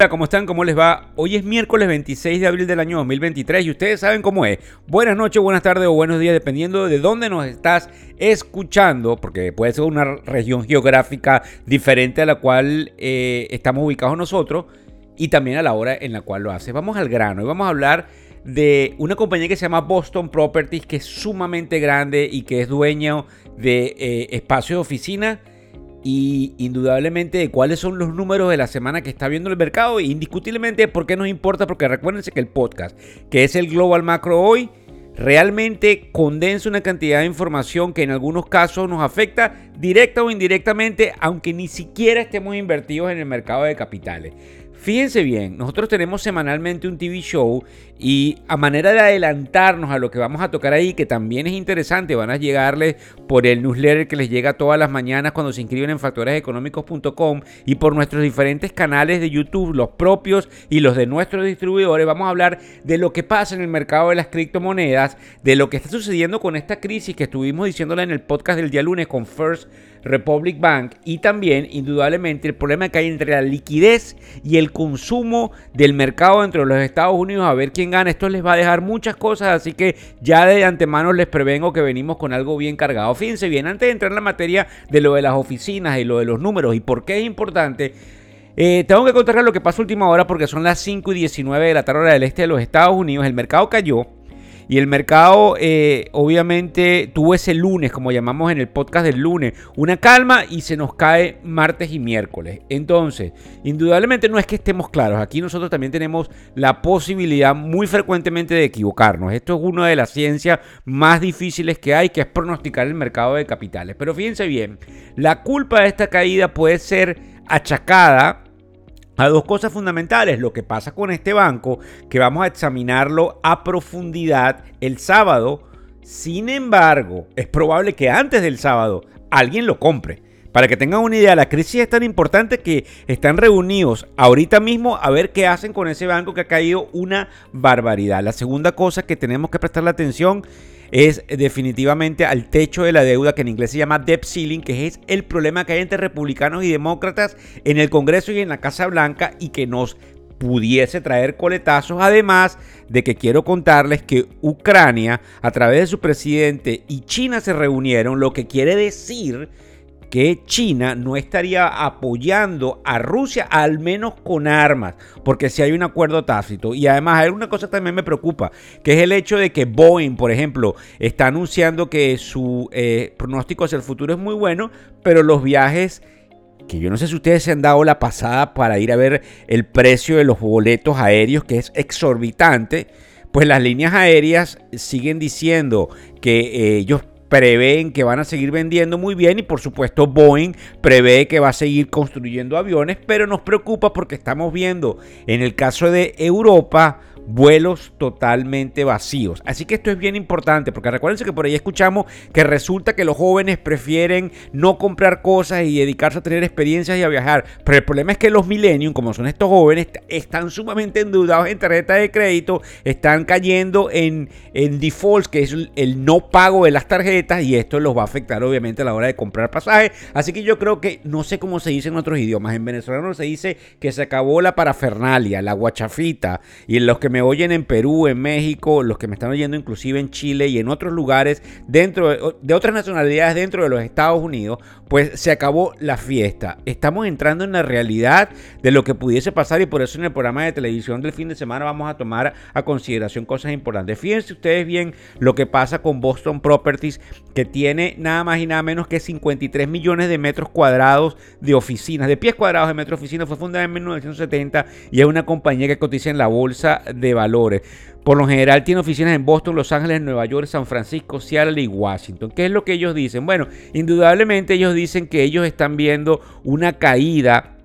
Hola, ¿cómo están? ¿Cómo les va? Hoy es miércoles 26 de abril del año 2023 y ustedes saben cómo es. Buenas noches, buenas tardes o buenos días, dependiendo de dónde nos estás escuchando, porque puede ser una región geográfica diferente a la cual eh, estamos ubicados nosotros y también a la hora en la cual lo haces. Vamos al grano y vamos a hablar de una compañía que se llama Boston Properties, que es sumamente grande y que es dueño de eh, espacios de oficina y indudablemente de cuáles son los números de la semana que está viendo el mercado e indiscutiblemente por qué nos importa, porque recuérdense que el podcast, que es el Global Macro hoy, realmente condensa una cantidad de información que en algunos casos nos afecta directa o indirectamente, aunque ni siquiera estemos invertidos en el mercado de capitales. Fíjense bien, nosotros tenemos semanalmente un TV show y a manera de adelantarnos a lo que vamos a tocar ahí, que también es interesante, van a llegarles por el newsletter que les llega todas las mañanas cuando se inscriben en factoreseconómicos.com y por nuestros diferentes canales de YouTube, los propios y los de nuestros distribuidores. Vamos a hablar de lo que pasa en el mercado de las criptomonedas, de lo que está sucediendo con esta crisis que estuvimos diciéndola en el podcast del día lunes con First Republic Bank y también indudablemente el problema que hay entre la liquidez y el consumo del mercado dentro de los Estados Unidos a ver quién gana. Esto les va a dejar muchas cosas, así que ya de antemano les prevengo que venimos con algo bien cargado. Fíjense bien, antes de entrar en la materia de lo de las oficinas y lo de los números y por qué es importante, eh, tengo que contarles lo que pasó última hora porque son las 5 y 19 de la tarde del este de los Estados Unidos. El mercado cayó y el mercado eh, obviamente tuvo ese lunes, como llamamos en el podcast del lunes, una calma y se nos cae martes y miércoles. Entonces, indudablemente no es que estemos claros, aquí nosotros también tenemos la posibilidad muy frecuentemente de equivocarnos. Esto es una de las ciencias más difíciles que hay, que es pronosticar el mercado de capitales. Pero fíjense bien, la culpa de esta caída puede ser achacada a dos cosas fundamentales. Lo que pasa con este banco, que vamos a examinarlo a profundidad el sábado. Sin embargo, es probable que antes del sábado alguien lo compre. Para que tengan una idea, la crisis es tan importante que están reunidos ahorita mismo a ver qué hacen con ese banco que ha caído una barbaridad. La segunda cosa que tenemos que prestarle atención es definitivamente al techo de la deuda, que en inglés se llama debt ceiling, que es el problema que hay entre republicanos y demócratas en el Congreso y en la Casa Blanca y que nos pudiese traer coletazos, además de que quiero contarles que Ucrania, a través de su presidente y China se reunieron, lo que quiere decir que China no estaría apoyando a Rusia, al menos con armas, porque si hay un acuerdo tácito. Y además hay una cosa que también me preocupa, que es el hecho de que Boeing, por ejemplo, está anunciando que su eh, pronóstico hacia el futuro es muy bueno, pero los viajes que yo no sé si ustedes se han dado la pasada para ir a ver el precio de los boletos aéreos, que es exorbitante, pues las líneas aéreas siguen diciendo que eh, ellos prevén que van a seguir vendiendo muy bien y por supuesto Boeing prevé que va a seguir construyendo aviones, pero nos preocupa porque estamos viendo en el caso de Europa vuelos totalmente vacíos. Así que esto es bien importante, porque recuérdense que por ahí escuchamos que resulta que los jóvenes prefieren no comprar cosas y dedicarse a tener experiencias y a viajar. Pero el problema es que los millennials, como son estos jóvenes, están sumamente endeudados en tarjetas de crédito, están cayendo en, en defaults, que es el no pago de las tarjetas, y esto los va a afectar obviamente a la hora de comprar pasajes. Así que yo creo que, no sé cómo se dice en otros idiomas, en venezolano se dice que se acabó la parafernalia, la guachafita, y en los que me oyen en Perú, en México, los que me están oyendo inclusive en Chile y en otros lugares dentro de, otras nacionalidades dentro de los Estados Unidos, pues se acabó la fiesta. Estamos entrando en la realidad de lo que pudiese pasar y por eso en el programa de televisión del fin de semana vamos a tomar a consideración cosas importantes. Fíjense ustedes bien lo que pasa con Boston Properties, que tiene nada más y nada menos que 53 millones de metros cuadrados de oficinas, de pies cuadrados de metros de oficinas. Fue fundada en 1970 y es una compañía que cotiza en la bolsa de valores. Por lo general tiene oficinas en Boston, Los Ángeles, Nueva York, San Francisco, Seattle y Washington. ¿Qué es lo que ellos dicen? Bueno, indudablemente ellos dicen que ellos están viendo una caída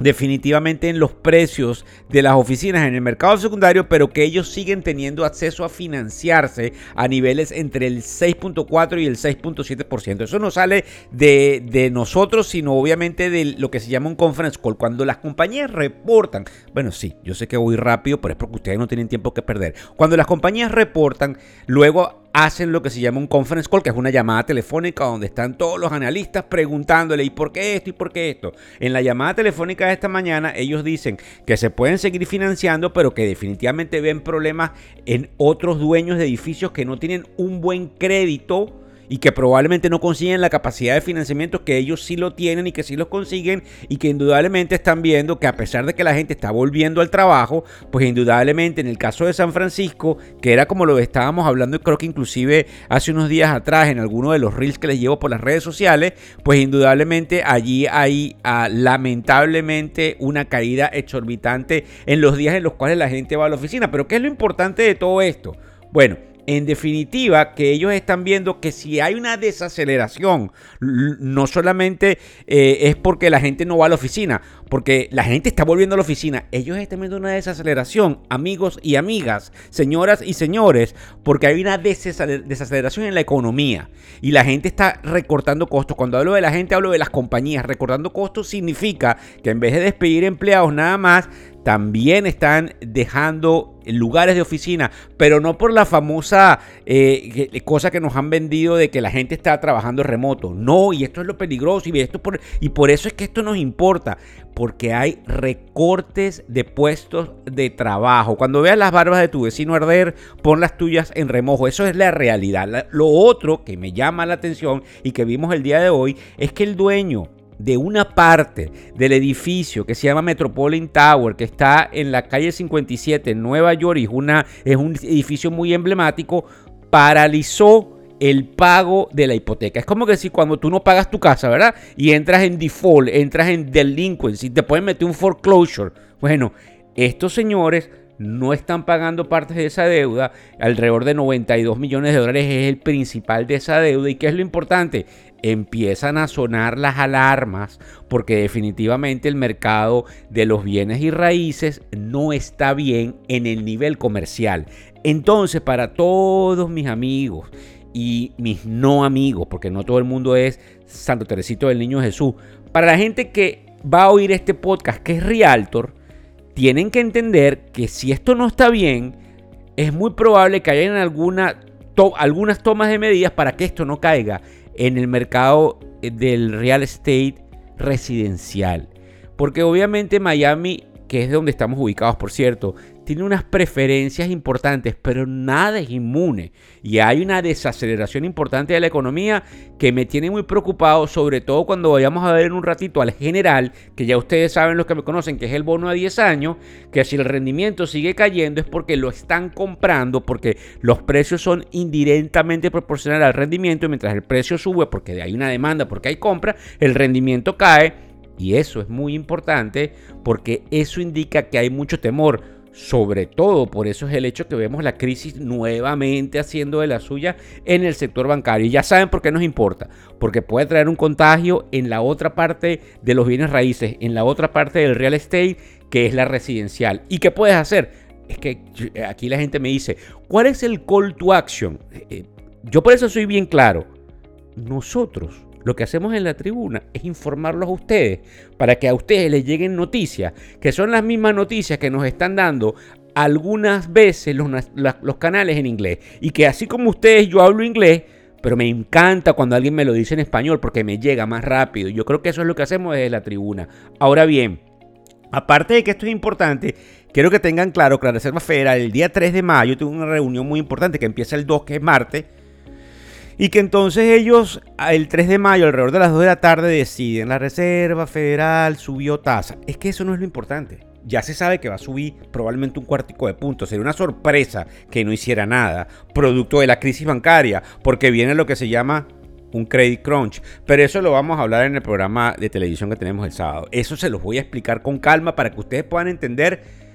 definitivamente en los precios de las oficinas en el mercado secundario, pero que ellos siguen teniendo acceso a financiarse a niveles entre el 6.4 y el 6.7%. Eso no sale de, de, nosotros, sino obviamente de lo que se llama un conference call. Cuando las compañías reportan, bueno, sí, yo sé que voy rápido, pero es porque ustedes no tienen tiempo que perder. Cuando las compañías reportan, luego hacen lo que se llama un conference call, que es una llamada telefónica donde están todos los analistas preguntándole ¿y por qué esto y por qué esto? En la llamada telefónica de esta mañana ellos dicen que se pueden seguir financiando, pero que definitivamente ven problemas en otros dueños de edificios que no tienen un buen crédito y que probablemente no consiguen la capacidad de financiamiento que ellos sí lo tienen y que sí los consiguen y que indudablemente están viendo que a pesar de que la gente está volviendo al trabajo, pues indudablemente en el caso de San Francisco, que era como lo estábamos hablando creo que inclusive hace unos días atrás en alguno de los reels que les llevo por las redes sociales, pues indudablemente allí hay ah, lamentablemente una caída exorbitante en los días en los cuales la gente va a la oficina. Pero ¿qué es lo importante de todo esto? Bueno, en definitiva, que ellos están viendo que si hay una desaceleración, no solamente eh, es porque la gente no va a la oficina, porque la gente está volviendo a la oficina, ellos están viendo una desaceleración, amigos y amigas, señoras y señores, porque hay una desaceleración en la economía y la gente está recortando costos. Cuando hablo de la gente, hablo de las compañías. Recortando costos significa que en vez de despedir empleados nada más, también están dejando lugares de oficina, pero no por la famosa eh, cosa que nos han vendido de que la gente está trabajando remoto. No, y esto es lo peligroso y, esto por, y por eso es que esto nos importa, porque hay recortes de puestos de trabajo. Cuando veas las barbas de tu vecino arder, pon las tuyas en remojo. Eso es la realidad. Lo otro que me llama la atención y que vimos el día de hoy es que el dueño de una parte del edificio que se llama Metropolitan Tower, que está en la calle 57 en Nueva York y es, una, es un edificio muy emblemático, paralizó el pago de la hipoteca. Es como que si cuando tú no pagas tu casa, ¿verdad? Y entras en default, entras en delinquency, te pueden meter un foreclosure. Bueno, estos señores no están pagando partes de esa deuda. Alrededor de 92 millones de dólares es el principal de esa deuda. ¿Y qué es lo importante? Empiezan a sonar las alarmas porque definitivamente el mercado de los bienes y raíces no está bien en el nivel comercial. Entonces, para todos mis amigos y mis no amigos, porque no todo el mundo es Santo Teresito del Niño Jesús, para la gente que va a oír este podcast, que es Realtor, tienen que entender que si esto no está bien, es muy probable que haya alguna algunas tomas de medidas para que esto no caiga en el mercado eh, del real estate residencial. Porque obviamente Miami, que es donde estamos ubicados, por cierto, tiene unas preferencias importantes, pero nada es inmune. Y hay una desaceleración importante de la economía que me tiene muy preocupado, sobre todo cuando vayamos a ver en un ratito al general, que ya ustedes saben los que me conocen, que es el bono a 10 años, que si el rendimiento sigue cayendo es porque lo están comprando, porque los precios son indirectamente proporcionales al rendimiento, y mientras el precio sube porque hay una demanda, porque hay compra, el rendimiento cae. Y eso es muy importante porque eso indica que hay mucho temor sobre todo por eso es el hecho que vemos la crisis nuevamente haciendo de la suya en el sector bancario. Y ya saben por qué nos importa, porque puede traer un contagio en la otra parte de los bienes raíces, en la otra parte del real estate, que es la residencial. ¿Y qué puedes hacer? Es que aquí la gente me dice, ¿cuál es el call to action? Eh, eh, yo por eso soy bien claro. Nosotros lo que hacemos en la tribuna es informarlos a ustedes para que a ustedes les lleguen noticias, que son las mismas noticias que nos están dando algunas veces los, canales en inglés. Y que así como ustedes yo hablo inglés, pero me encanta cuando alguien me lo dice en español porque me llega más rápido. Yo creo que eso es lo que hacemos desde la tribuna. Ahora bien, aparte de que esto es importante, quiero que tengan claro que la Reserva Federal el día 3 de mayo tuvo una reunión muy importante que empieza el 2, que es martes y que entonces ellos, el 3 de mayo, alrededor de las 2 de la tarde, deciden, la Reserva Federal subió tasa. Es que eso no es lo importante. Ya se sabe que va a subir probablemente un cuartico de puntos. Sería una sorpresa que no hiciera nada, producto de la crisis bancaria, porque viene lo que se llama un credit crunch. Pero eso lo vamos a hablar en el programa de televisión que tenemos el sábado. Eso se los voy a explicar con calma para que ustedes puedan entender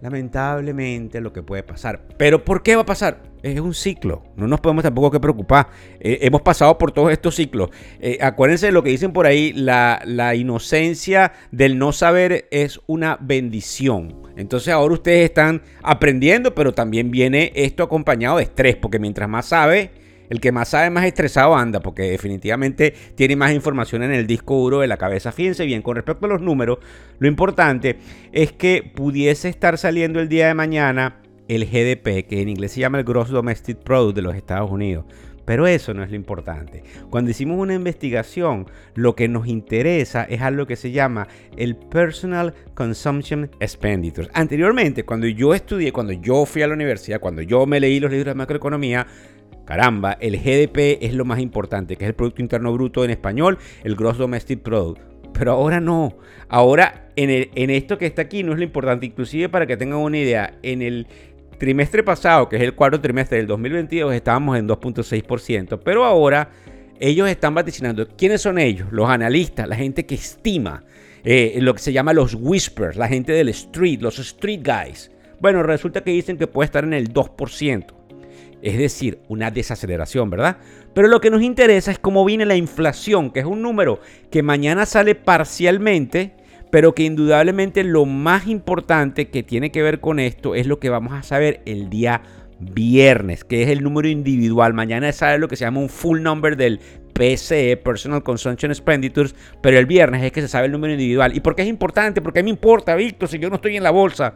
lamentablemente lo que puede pasar. Pero ¿por qué va a pasar? Es un ciclo, no nos podemos tampoco que preocupar. Eh, hemos pasado por todos estos ciclos. Eh, acuérdense de lo que dicen por ahí, la, la inocencia del no saber es una bendición. Entonces ahora ustedes están aprendiendo, pero también viene esto acompañado de estrés, porque mientras más sabe, el que más sabe, más estresado anda, porque definitivamente tiene más información en el disco duro de la cabeza. Fíjense bien, con respecto a los números, lo importante es que pudiese estar saliendo el día de mañana el GDP, que en inglés se llama el Gross Domestic Product de los Estados Unidos. Pero eso no es lo importante. Cuando hicimos una investigación, lo que nos interesa es algo que se llama el Personal Consumption Expenditures. Anteriormente, cuando yo estudié, cuando yo fui a la universidad, cuando yo me leí los libros de macroeconomía, Caramba, el GDP es lo más importante, que es el Producto Interno Bruto en español, el Gross Domestic Product. Pero ahora no. Ahora en, en esto que está aquí no es lo importante. Inclusive para que tengan una idea, en el trimestre pasado, que es el cuarto trimestre del 2022, estábamos en 2.6%. Pero ahora ellos están vaticinando. ¿Quiénes son ellos? Los analistas, la gente que estima. Eh, lo que se llama los whispers, la gente del street, los street guys. Bueno, resulta que dicen que puede estar en el 2% es decir, una desaceleración, ¿verdad? Pero lo que nos interesa es cómo viene la inflación, que es un número que mañana sale parcialmente, pero que indudablemente lo más importante que tiene que ver con esto es lo que vamos a saber el día viernes, que es el número individual. Mañana sale lo que se llama un full number del PCE, Personal Consumption Expenditures, pero el viernes es que se sabe el número individual. ¿Y por qué es importante? Porque a me importa, Víctor, si yo no estoy en la bolsa.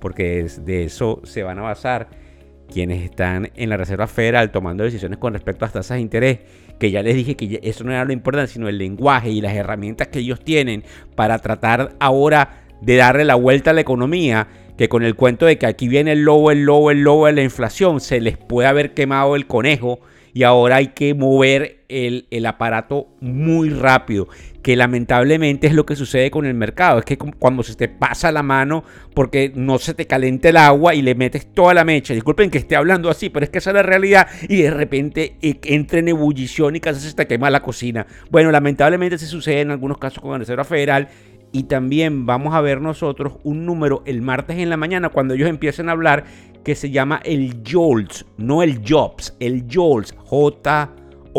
Porque de eso se van a basar quienes están en la Reserva Federal tomando decisiones con respecto a las tasas de interés, que ya les dije que eso no era lo importante, sino el lenguaje y las herramientas que ellos tienen para tratar ahora de darle la vuelta a la economía, que con el cuento de que aquí viene el lobo, el lobo, el lobo de la inflación, se les puede haber quemado el conejo y ahora hay que mover el, aparato muy rápido, que lamentablemente es lo que sucede con el mercado, es que cuando se te pasa la mano porque no se te calienta el agua y le metes toda la mecha, disculpen que esté hablando así, pero es que esa es la realidad. Y de repente e, entra en ebullición y casi se te quema la cocina. Bueno, lamentablemente se sucede en algunos casos con la Reserva Federal y también vamos a ver nosotros un número el martes en la mañana cuando ellos empiecen a hablar que se llama el JOLTS, no el JOBS, el JOLTS, J-O-L-T,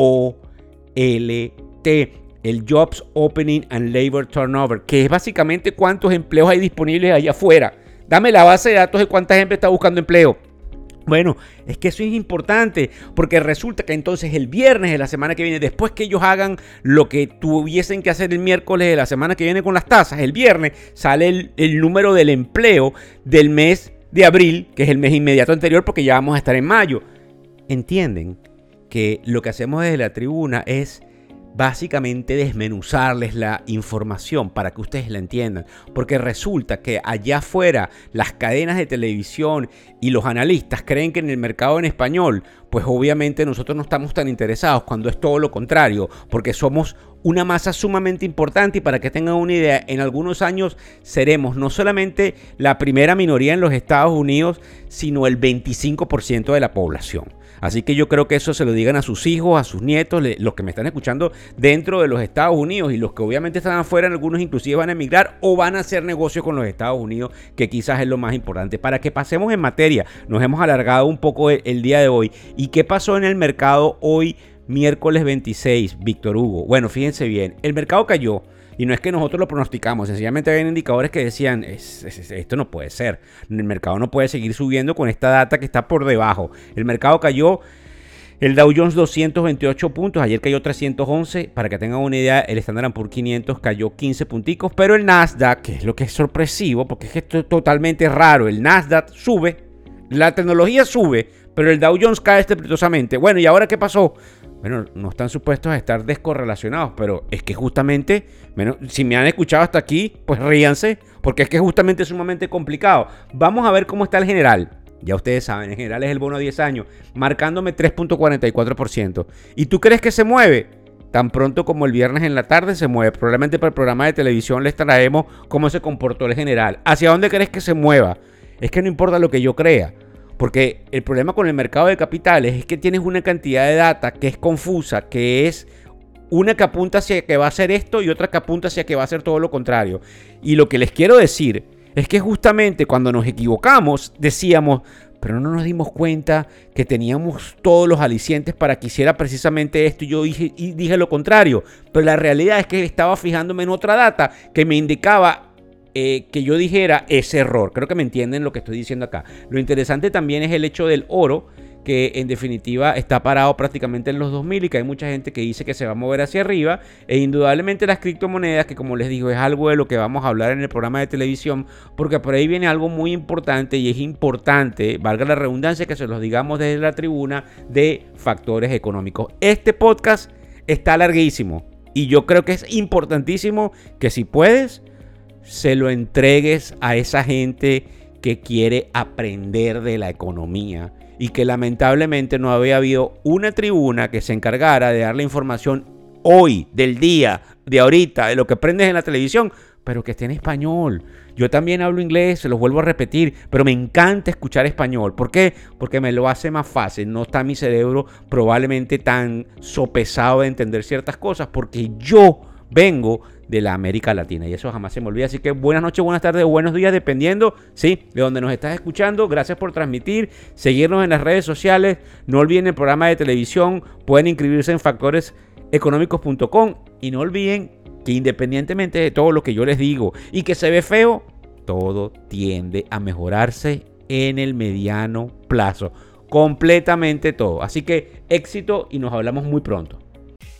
el Jobs Opening and Labor Turnover, que es básicamente cuántos empleos hay disponibles allá afuera. Dame la base de datos de cuánta gente está buscando empleo. Bueno, es que eso es importante porque resulta que entonces el viernes de la semana que viene, después que ellos hagan lo que tuviesen que hacer el miércoles de la semana que viene con las tasas, el viernes sale el, número del empleo del mes de abril, que es el mes inmediato anterior porque ya vamos a estar en mayo. Entienden que lo que hacemos desde la tribuna es básicamente desmenuzarles la información para que ustedes la entiendan. Porque resulta que allá afuera las cadenas de televisión y los analistas creen que en el mercado en español, pues obviamente nosotros no estamos tan interesados cuando es todo lo contrario, porque somos una masa sumamente importante y para que tengan una idea, en algunos años seremos no solamente la primera minoría en los Estados Unidos, sino el 25% de la población. Así que yo creo que eso se lo digan a sus hijos, a sus nietos, los que me están escuchando dentro de los Estados Unidos y los que obviamente están afuera, algunos inclusive van a emigrar o van a hacer negocios con los Estados Unidos, que quizás es lo más importante. Para que pasemos en materia, nos hemos alargado un poco el, el día de hoy. ¿Y qué pasó en el mercado hoy, miércoles 26, Víctor Hugo? Bueno, fíjense bien, el mercado cayó. Y no es que nosotros lo pronosticamos, sencillamente había indicadores que decían, esto no puede ser, el mercado no puede seguir subiendo con esta data que está por debajo. El mercado cayó, el Dow Jones 228 puntos, ayer cayó 311, para que tengan una idea, el Standard Poor's 500 cayó 15 punticos, pero el Nasdaq, que es lo que es sorpresivo, porque es que esto es totalmente raro, el Nasdaq sube, la tecnología sube, pero el Dow Jones cae estrepitosamente. Bueno, ¿y ahora qué pasó? Bueno, no están supuestos a estar descorrelacionados, pero es que justamente, bueno, si me han escuchado hasta aquí, pues ríanse, porque es que justamente es sumamente complicado. Vamos a ver cómo está el general. Ya ustedes saben, en general es el bono a 10 años, marcándome 3.44%. ¿Y tú crees que se mueve? Tan pronto como el viernes en la tarde se mueve. Probablemente para el programa de televisión les traemos cómo se comportó el general. ¿Hacia dónde crees que se mueva? Es que no importa lo que yo crea. Porque el problema con el mercado de capitales es que tienes una cantidad de data que es confusa, que es una que apunta hacia que va a ser esto y otra que apunta hacia que va a ser todo lo contrario. Y lo que les quiero decir es que justamente cuando nos equivocamos decíamos, pero no nos dimos cuenta que teníamos todos los alicientes para que hiciera precisamente esto y yo dije, lo contrario. Pero la realidad es que estaba fijándome en otra data que me indicaba eh, que yo dijera ese error. Creo que me entienden lo que estoy diciendo acá. Lo interesante también es el hecho del oro que en definitiva está parado prácticamente en los 2000 y que hay mucha gente que dice que se va a mover hacia arriba. E indudablemente las criptomonedas, que como les digo es algo de lo que vamos a hablar en el programa de televisión, porque por ahí viene algo muy importante y es importante, valga la redundancia, que se los digamos desde la tribuna de factores económicos. Este podcast está larguísimo y yo creo que es importantísimo que si puedes, se lo entregues a esa gente que quiere aprender de la economía y que lamentablemente no había habido una tribuna que se encargara de dar la información hoy, del día, de ahorita, de lo que aprendes en la televisión, pero que esté en español. Yo también hablo inglés, se los vuelvo a repetir, pero me encanta escuchar español. ¿Por qué? Porque me lo hace más fácil. No está mi cerebro probablemente tan sopesado de entender ciertas cosas, porque yo vengo de la América Latina. Y eso jamás se me olvida. Así que buenas noches, buenas tardes buenos días, dependiendo, sí, de donde nos estás escuchando. Gracias por transmitir, seguirnos en las redes sociales. No olviden el programa de televisión. Pueden inscribirse en factoreseconómicos.com. Y no olviden que independientemente de todo lo que yo les digo y que se ve feo, todo tiende a mejorarse en el mediano plazo. Completamente todo. Así que éxito y nos hablamos muy pronto.